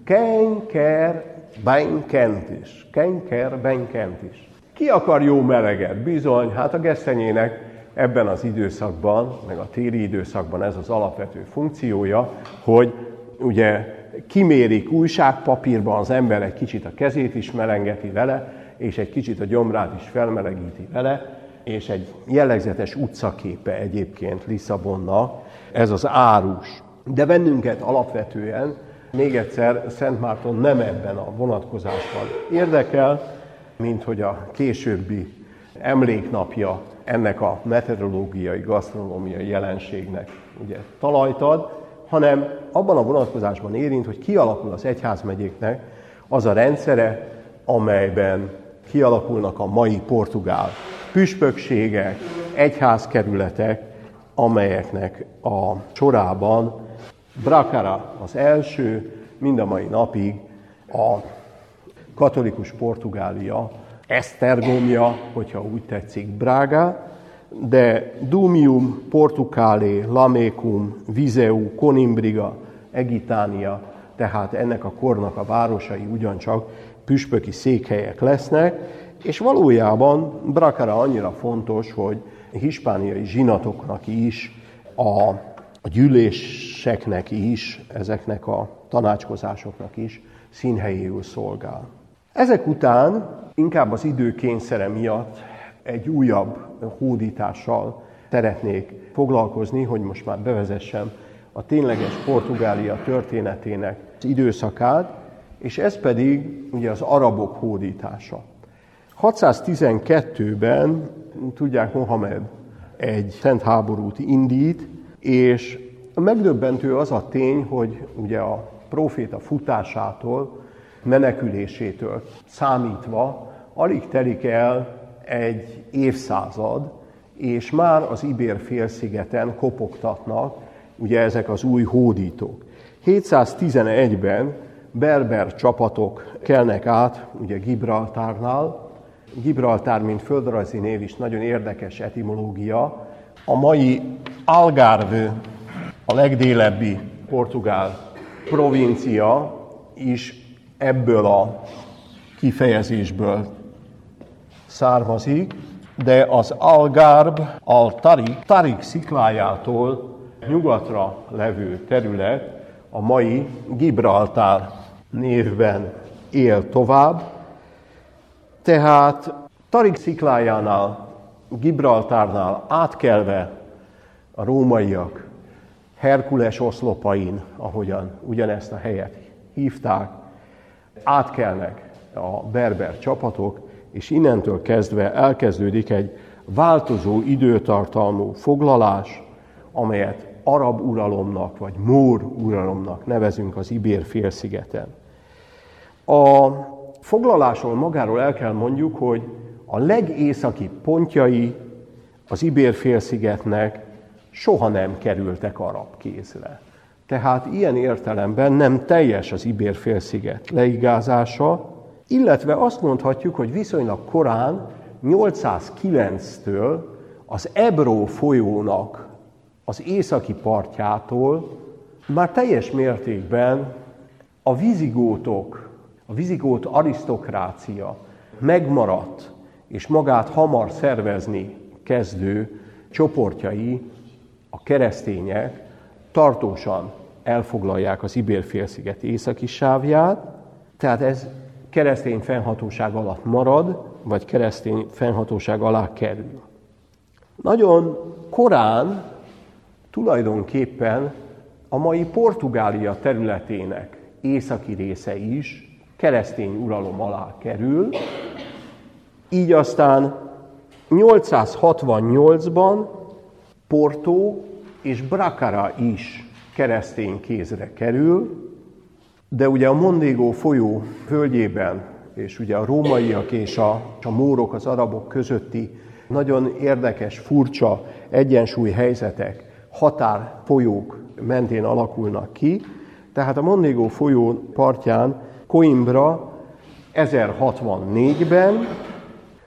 B: kenker benkent is, kenker benkent is. Ki akar jó meleget? Bizony, hát a gesztenyének ebben az időszakban, meg a téli időszakban ez az alapvető funkciója, hogy ugye kimérik újságpapírban, az ember egy kicsit a kezét is melengeti vele, és egy kicsit a gyomrát is felmelegíti vele, és egy jellegzetes utcaképe egyébként Lisszabonnak, ez az árus. De bennünket alapvetően, még egyszer, Szent Márton nem ebben a vonatkozásban érdekel, mint hogy a későbbi emléknapja ennek a meteorológiai, gasztronómiai jelenségnek ugye talajt ad, hanem abban a vonatkozásban érint, hogy kialakul az egyházmegyéknek az a rendszere, amelyben kialakulnak a mai portugál püspökségek, egyházkerületek, amelyeknek a sorában Bracara az első, mind a mai napig a katolikus Portugália Esztergomja, hogyha úgy tetszik, Braga, de Dumium, Portucale, Lamecum, Viseu, Conimbriga, Egitánia, tehát ennek a kornak a városai ugyancsak püspöki székhelyek lesznek, és valójában Bracara annyira fontos, hogy hispániai zsinatoknak is, a, a gyűléseknek is, ezeknek a tanácskozásoknak is színhelyéül szolgál. Ezek után inkább az idő kényszere miatt egy újabb hódítással szeretnék foglalkozni, hogy most már bevezessem a tényleges Portugália történetének az időszakát, és ez pedig ugye az arabok hódítása. 612-ben, tudják, Mohamed egy szent háborút indít, és megdöbbentő az a tény, hogy ugye a proféta futásától, menekülésétől számítva alig telik el egy évszázad, és már az Ibér félszigeten kopogtatnak ugye ezek az új hódítók. 711-ben berber csapatok kelnek át, ugye Gibraltárnál. Gibraltár, mint földrajzi név is nagyon érdekes etimológia. A mai Algarve, a legdélebbi portugál provincia is ebből a kifejezésből származik, de az Algarb, al Tarik, Tarik sziklájától nyugatra levő terület a mai Gibraltár névben él tovább. Tehát Tarik sziklájánál, Gibraltárnál átkelve a rómaiak Herkules oszlopain, ahogyan ugyanezt a helyet hívták, átkelnek a berber csapatok, és innentől kezdve elkezdődik egy változó időtartalmú foglalás, amelyet arab uralomnak vagy mór uralomnak nevezünk az Ibér félszigeten. A foglalásról magáról el kell mondjuk, hogy a legészaki pontjai az Ibér félszigetnek soha nem kerültek arab kézre. Tehát ilyen értelemben nem teljes az Ibér félsziget leigázása, illetve azt mondhatjuk, hogy viszonylag korán, 809-től az Ebró folyónak az északi partjától már teljes mértékben a vizigótok, a vizigót arisztokrácia megmaradt, és magát hamar szervezni kezdő csoportjai, a keresztények tartósan elfoglalják az Ibér-félsziget északi sávját, tehát ez keresztény fennhatóság alatt marad, vagy keresztény fennhatóság alá kerül. Nagyon korán tulajdonképpen a mai Portugália területének északi része is keresztény uralom alá kerül, így aztán 868-ban Porto és Bracara is keresztény kézre kerül, de ugye a Mondégó folyó völgyében, és ugye a rómaiak és a, a mórok, az arabok közötti nagyon érdekes, furcsa egyensúly helyzetek, határfolyók mentén alakulnak ki. Tehát a Mondégó folyó partján Coimbra 1064-ben,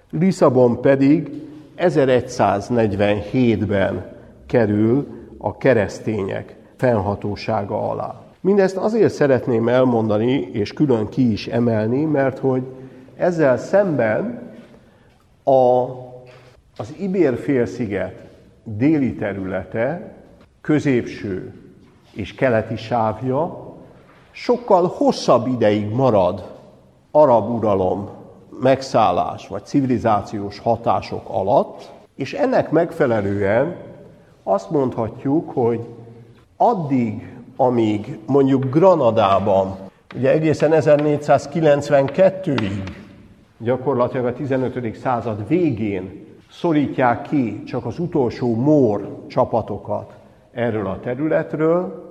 B: Lisszabon pedig 1147-ben kerül a keresztények fennhatósága alá. Mindezt azért szeretném elmondani, és külön ki is emelni, mert hogy ezzel szemben a, az Ibér-félsziget déli területe, középső és keleti sávja sokkal hosszabb ideig marad arab uralom, megszállás vagy civilizációs hatások alatt, és ennek megfelelően azt mondhatjuk, hogy addig amíg mondjuk Granadában, ugye egészen 1492-ig, gyakorlatilag a 15. század végén szorítják ki csak az utolsó mór csapatokat erről a területről,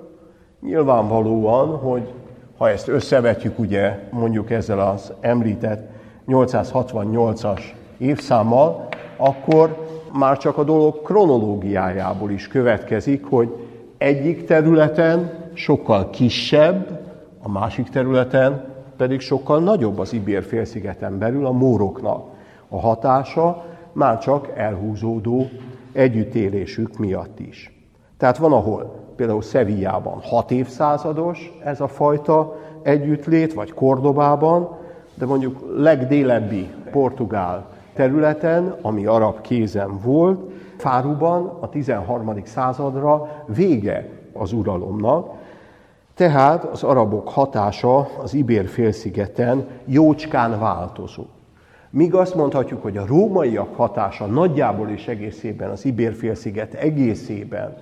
B: nyilvánvalóan, hogy ha ezt összevetjük ugye mondjuk ezzel az említett 868-as évszámmal, akkor már csak a dolog kronológiájából is következik, hogy egyik területen sokkal kisebb, a másik területen pedig sokkal nagyobb az Ibér félszigeten belül a móroknak a hatása, már csak elhúzódó együttélésük miatt is. Tehát van, ahol például Szevijában hat évszázados ez a fajta együttlét, vagy Kordobában, de mondjuk legdélebbi portugál területen, ami arab kézen volt, Fáruban a 13. századra vége az uralomnak, tehát az arabok hatása az Ibér félszigeten jócskán változó. Míg azt mondhatjuk, hogy a rómaiak hatása nagyjából és egészében az Ibér félsziget egészében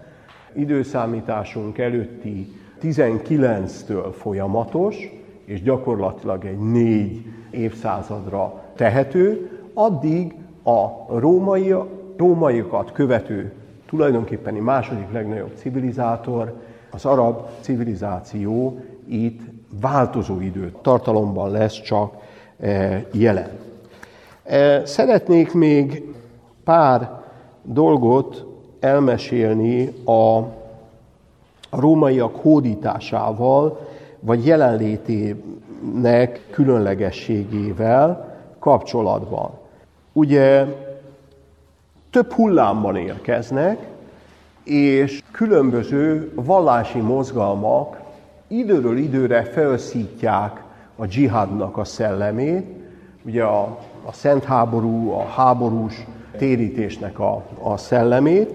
B: időszámításunk előtti 19-től folyamatos, és gyakorlatilag egy négy évszázadra tehető, addig a római rómaiakat követő tulajdonképpeni második legnagyobb civilizátor, az arab civilizáció itt változó idő tartalomban lesz csak e, jelen. E, szeretnék még pár dolgot elmesélni a rómaiak hódításával, vagy jelenlétének különlegességével kapcsolatban. Ugye több hullámban érkeznek, és különböző vallási mozgalmak időről időre felszítják a dzsihadnak a szellemét, ugye a, a szent háború, a háborús térítésnek a, a szellemét,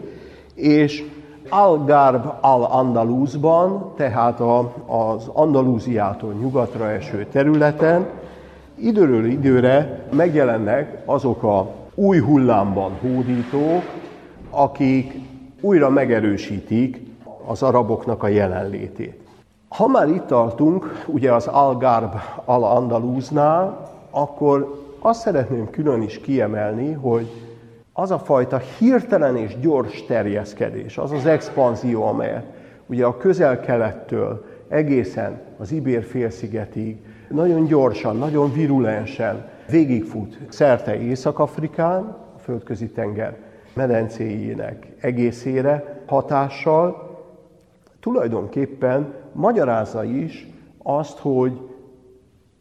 B: és Algarb al-Andaluzban, tehát a, az Andalúziától nyugatra eső területen időről időre megjelennek azok a új hullámban hódítók, akik újra megerősítik az araboknak a jelenlétét. Ha már itt tartunk, ugye az Algarb al-Andalúznál, akkor azt szeretném külön is kiemelni, hogy az a fajta hirtelen és gyors terjeszkedés, az az expanzió, amelyet ugye a közel-kelettől egészen az Ibér félszigetig nagyon gyorsan, nagyon virulensen végigfut szerte Észak-Afrikán, a földközi tenger medencéjének egészére hatással, tulajdonképpen magyarázza is azt, hogy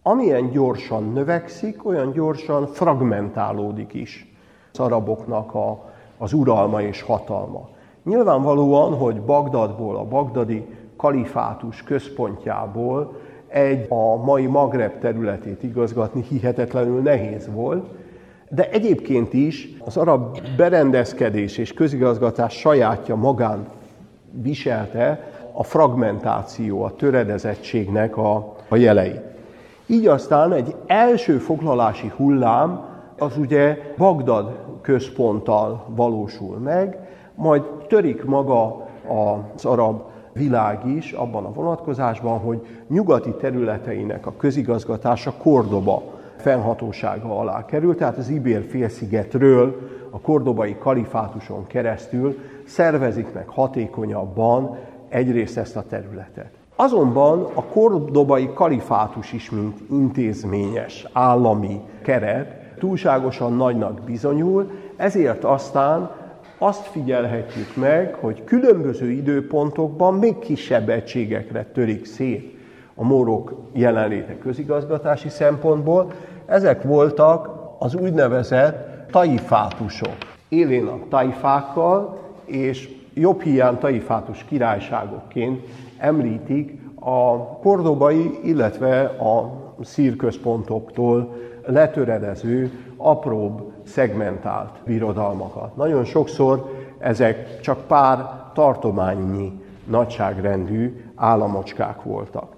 B: amilyen gyorsan növekszik, olyan gyorsan fragmentálódik is az araboknak a, az uralma és hatalma. Nyilvánvalóan, hogy Bagdadból, a bagdadi kalifátus központjából egy a mai Magreb területét igazgatni hihetetlenül nehéz volt, de egyébként is az arab berendezkedés és közigazgatás sajátja magán viselte a fragmentáció, a töredezettségnek a, a jelei. Így aztán egy első foglalási hullám az ugye Bagdad központtal valósul meg, majd törik maga az arab világ is abban a vonatkozásban, hogy nyugati területeinek a közigazgatása Kordoba fennhatósága alá kerül, tehát az Ibér félszigetről a kordobai kalifátuson keresztül szervezik meg hatékonyabban egyrészt ezt a területet. Azonban a kordobai kalifátus is, mint intézményes állami keret, túlságosan nagynak bizonyul, ezért aztán azt figyelhetjük meg, hogy különböző időpontokban még kisebb egységekre törik szét a morok jelenléte közigazgatási szempontból. Ezek voltak az úgynevezett taifátusok. Élén a taifákkal, és jobb hiány taifátus királyságokként említik a kordobai, illetve a szírközpontoktól letöredező, apróbb, szegmentált birodalmakat. Nagyon sokszor ezek csak pár tartományi nagyságrendű államocskák voltak.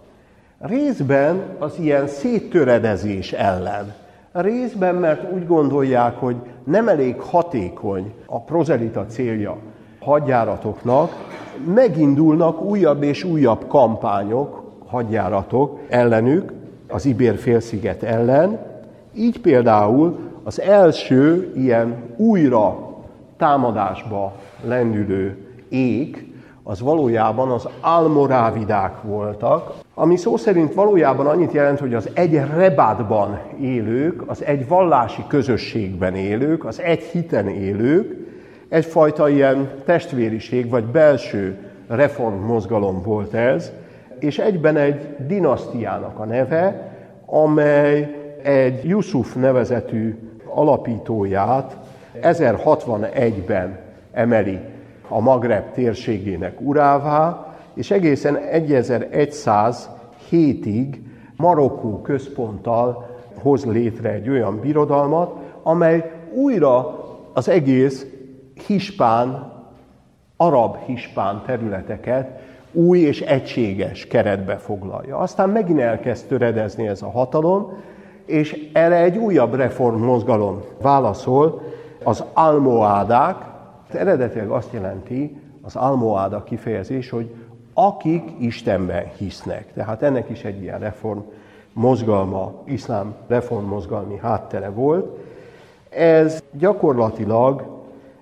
B: Részben az ilyen széttöredezés ellen, részben mert úgy gondolják, hogy nem elég hatékony a prozelita célja hadjáratoknak, megindulnak újabb és újabb kampányok, hadjáratok ellenük, az Ibér félsziget ellen. Így például az első ilyen újra támadásba lendülő ég, az valójában az almorávidák voltak, ami szó szerint valójában annyit jelent, hogy az egy rebádban élők, az egy vallási közösségben élők, az egy hiten élők, egyfajta ilyen testvériség vagy belső reformmozgalom volt ez, és egyben egy dinasztiának a neve, amely egy Yusuf nevezetű alapítóját 1061-ben emeli a Magreb térségének urává, és egészen 1107-ig Marokkó központtal hoz létre egy olyan birodalmat, amely újra az egész hispán, arab-hispán területeket új és egységes keretbe foglalja. Aztán megint elkezd töredezni ez a hatalom, és erre egy újabb reformmozgalom válaszol, az almoádák, eredetileg azt jelenti, az almoáda kifejezés, hogy akik Istenben hisznek. Tehát ennek is egy ilyen reform mozgalma, iszlám reformmozgalmi háttere volt. Ez gyakorlatilag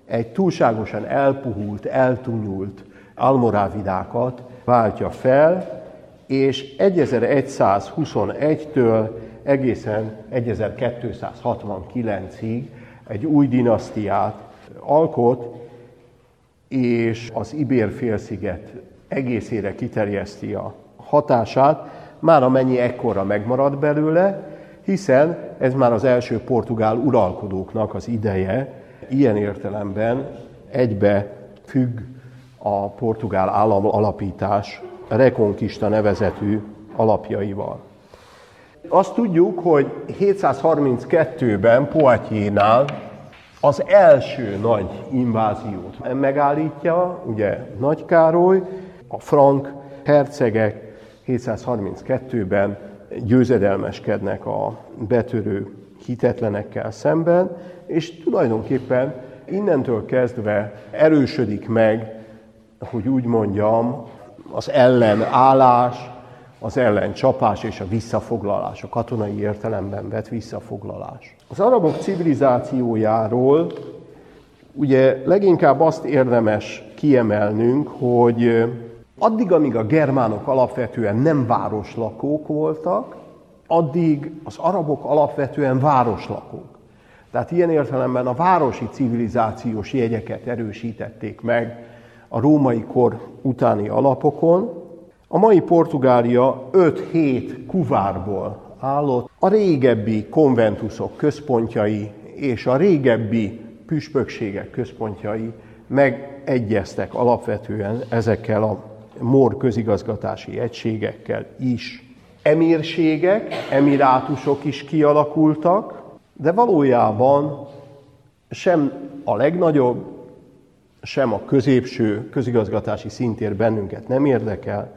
B: egy túlságosan elpuhult, eltunyult almorávidákat váltja fel, és 1121-től egészen 1269-ig egy új dinasztiát alkot, és az Ibér félsziget egészére kiterjeszti a hatását, már amennyi ekkora megmarad belőle, hiszen ez már az első portugál uralkodóknak az ideje, ilyen értelemben egybe függ a portugál állam alapítás Reconquista nevezetű alapjaival. Azt tudjuk, hogy 732-ben Poitiers-nál az első nagy inváziót megállítja, ugye Nagy Károly, a frank hercegek 732-ben győzedelmeskednek a betörő hitetlenekkel szemben, és tulajdonképpen innentől kezdve erősödik meg, hogy úgy mondjam, az ellenállás, az ellencsapás és a visszafoglalás, a katonai értelemben vett visszafoglalás. Az arabok civilizációjáról ugye leginkább azt érdemes kiemelnünk, hogy addig, amíg a germánok alapvetően nem városlakók voltak, addig az arabok alapvetően városlakók. Tehát ilyen értelemben a városi civilizációs jegyeket erősítették meg a római kor utáni alapokon. A mai Portugália 5-7 kuvárból állott. A régebbi konventusok központjai és a régebbi püspökségek központjai megegyeztek alapvetően ezekkel a mor közigazgatási egységekkel is. Emírségek, emirátusok is kialakultak, de valójában sem a legnagyobb, sem a középső közigazgatási szintér bennünket nem érdekel,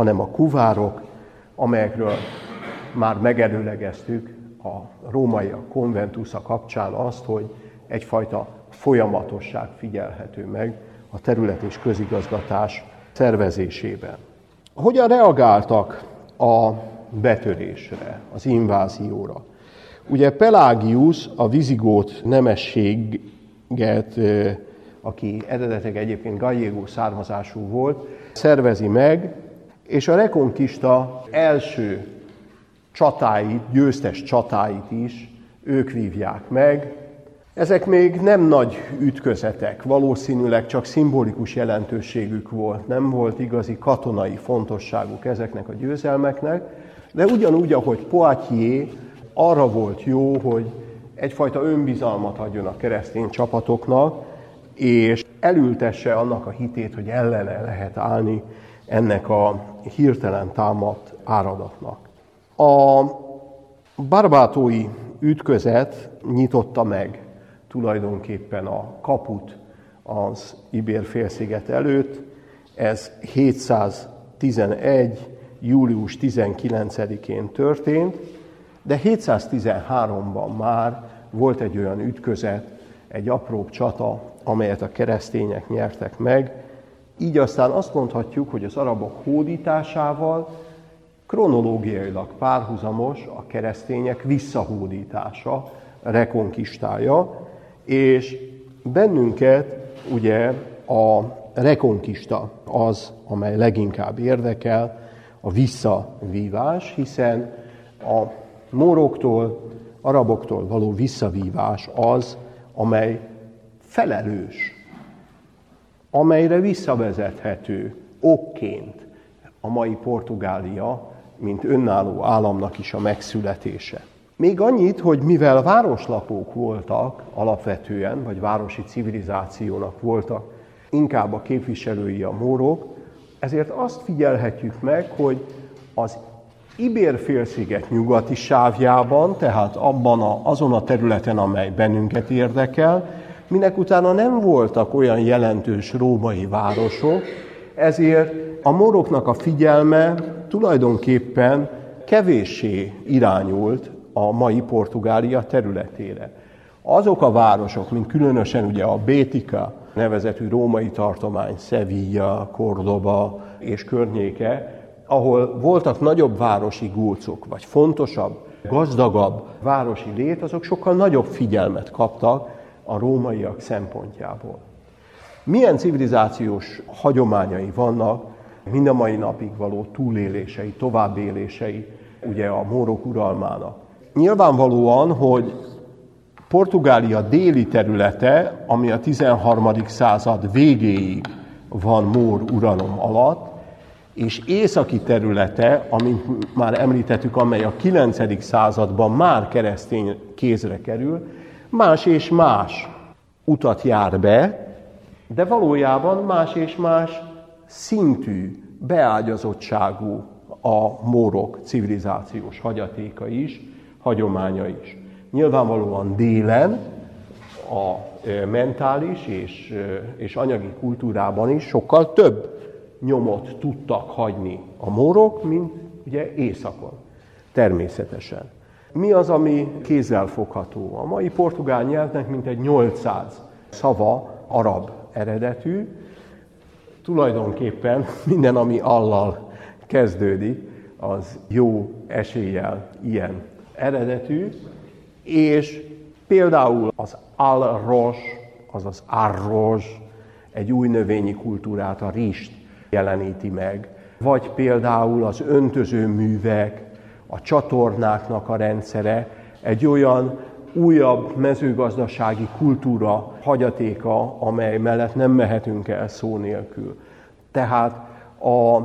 B: hanem a kuvárok, amelyekről már megelőlegeztük a római konventusza kapcsán azt, hogy egyfajta folyamatosság figyelhető meg a terület és közigazgatás szervezésében. Hogyan reagáltak a betörésre, az invázióra? Ugye Pelágius, a vizigót nemességet, aki eredetileg egyébként Gallego származású volt, szervezi meg, és a rekonkista első csatáit, győztes csatáit is ők vívják meg. Ezek még nem nagy ütközetek, valószínűleg csak szimbolikus jelentőségük volt, nem volt igazi katonai fontosságuk ezeknek a győzelmeknek, de ugyanúgy, ahogy Poitiers arra volt jó, hogy egyfajta önbizalmat adjon a keresztény csapatoknak, és elültesse annak a hitét, hogy ellene lehet állni ennek a hirtelen támadt áradatnak. A barbátói ütközet nyitotta meg tulajdonképpen a kaput az Ibér félsziget előtt. Ez 711. július 19-én történt, de 713-ban már volt egy olyan ütközet, egy apróbb csata, amelyet a keresztények nyertek meg. Így aztán azt mondhatjuk, hogy az arabok hódításával kronológiailag párhuzamos a keresztények visszahódítása, rekonkistája, és bennünket ugye a rekonkista az, amely leginkább érdekel, a visszavívás, hiszen a móroktól, araboktól való visszavívás az, amely felelős, amelyre visszavezethető okként a mai Portugália, mint önálló államnak is a megszületése. Még annyit, hogy mivel városlapók voltak alapvetően, vagy városi civilizációnak voltak inkább a képviselői a mórok, ezért azt figyelhetjük meg, hogy az Ibér-félsziget nyugati sávjában, tehát abban a, azon a területen, amely bennünket érdekel, minek utána nem voltak olyan jelentős római városok, ezért a moroknak a figyelme tulajdonképpen kevéssé irányult a mai Portugália területére. Azok a városok, mint különösen ugye a Bétika nevezetű római tartomány, Sevilla, Cordoba és környéke, ahol voltak nagyobb városi gulcok, vagy fontosabb, gazdagabb városi lét, azok sokkal nagyobb figyelmet kaptak a rómaiak szempontjából. Milyen civilizációs hagyományai vannak mind a mai napig való túlélései, továbbélései ugye a mórok uralmának. Nyilvánvalóan, hogy Portugália déli területe, ami a 13. század végéig van mór uralom alatt, és északi területe, amint már említettük, amely a 9. században már keresztény kézre kerül, más és más utat jár be, de valójában más és más szintű, beágyazottságú a mórok civilizációs hagyatéka is, hagyománya is. Nyilvánvalóan délen a mentális és, és anyagi kultúrában is sokkal több nyomot tudtak hagyni a mórok, mint ugye északon. Természetesen. Mi az, ami kézzelfogható? A mai portugál nyelvnek mintegy 800 szava arab eredetű. Tulajdonképpen minden, ami allal kezdődik, az jó eséllyel ilyen eredetű, és például az al-ros, azaz arroz, egy új növényi kultúrát, a rist jeleníti meg, vagy például az öntöző művek, a csatornáknak a rendszere, egy olyan újabb mezőgazdasági kultúra hagyatéka, amely mellett nem mehetünk el szó nélkül. Tehát a,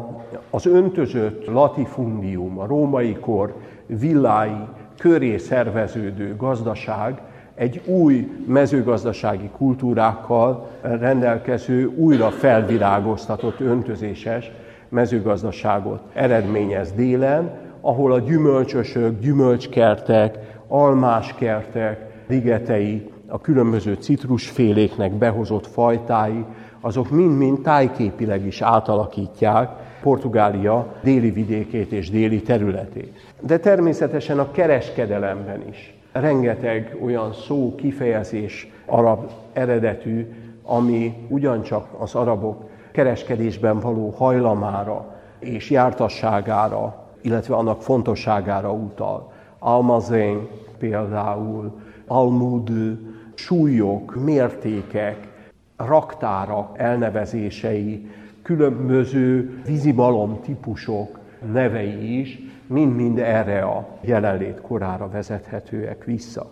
B: az öntözött latifundium, a római kor villái köré szerveződő gazdaság egy új mezőgazdasági kultúrákkal rendelkező, újra felvirágoztatott öntözéses mezőgazdaságot eredményez délen, ahol a gyümölcsösök, gyümölcskertek, almáskertek, ligetei, a különböző citrusféléknek behozott fajtái, azok mind-mind tájképileg is átalakítják Portugália déli vidékét és déli területét. De természetesen a kereskedelemben is rengeteg olyan szó, kifejezés arab eredetű, ami ugyancsak az arabok kereskedésben való hajlamára és jártasságára, illetve annak fontosságára utal. Almazén például, almud, súlyok, mértékek, raktárak elnevezései, különböző vízibalom típusok nevei is mind-mind erre a jelenlét korára vezethetőek vissza.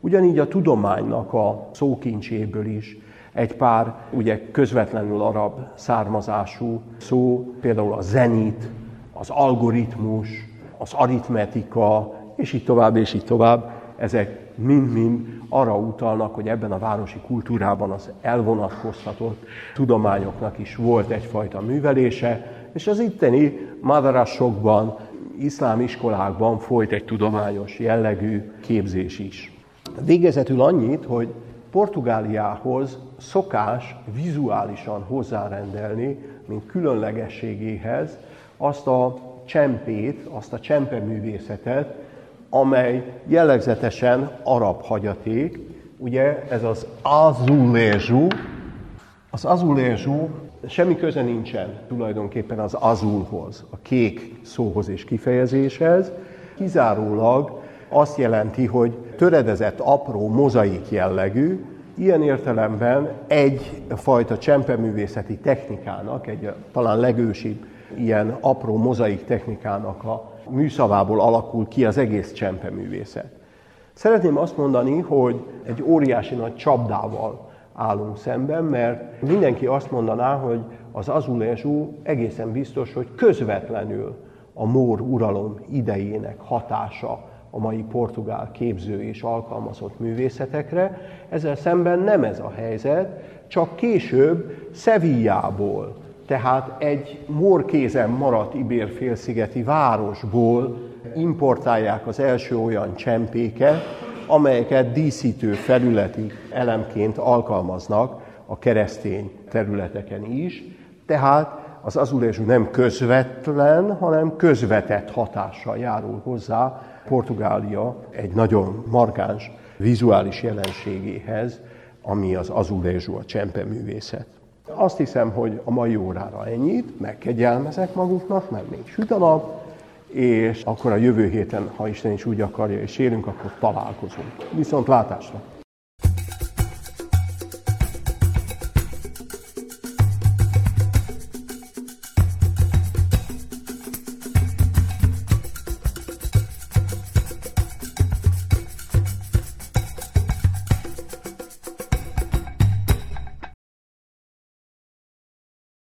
B: Ugyanígy a tudománynak a szókincséből is egy pár ugye közvetlenül arab származású szó, például a zenit, az algoritmus, az aritmetika, és így tovább, és így tovább, ezek mind-mind arra utalnak, hogy ebben a városi kultúrában az elvonatkoztatott tudományoknak is volt egyfajta művelése, és az itteni madarasokban, iszlám iskolákban folyt egy tudományos jellegű képzés is. Végezetül annyit, hogy Portugáliához szokás vizuálisan hozzárendelni, mint különlegességéhez azt a csempét, azt a csempeművészetet, amely jellegzetesen arab hagyaték, ugye ez az azulézsú, az azulézsú semmi köze nincsen tulajdonképpen az azulhoz, a kék szóhoz és kifejezéshez, kizárólag azt jelenti, hogy töredezett apró mozaik jellegű, ilyen értelemben egyfajta csempeművészeti technikának, egy talán legősibb ilyen apró mozaik technikának a műszavából alakul ki az egész csempeművészet. Szeretném azt mondani, hogy egy óriási nagy csapdával állunk szemben, mert mindenki azt mondaná, hogy az azulésú egészen biztos, hogy közvetlenül a mór uralom idejének hatása a mai portugál képző és alkalmazott művészetekre. Ezzel szemben nem ez a helyzet, csak később Szevillából, tehát egy morkézen maradt Ibér-félszigeti városból importálják az első olyan csempéket, amelyeket díszítő felületi elemként alkalmaznak a keresztény területeken is. Tehát az azulésú nem közvetlen, hanem közvetett hatással járul hozzá Portugália egy nagyon markáns vizuális jelenségéhez, ami az azulésú, a csempeművészet. Azt hiszem, hogy a mai órára ennyit, megkegyelmezek maguknak, mert még süt a nap, és akkor a jövő héten, ha Isten is úgy akarja, és élünk, akkor találkozunk. Viszont látásra!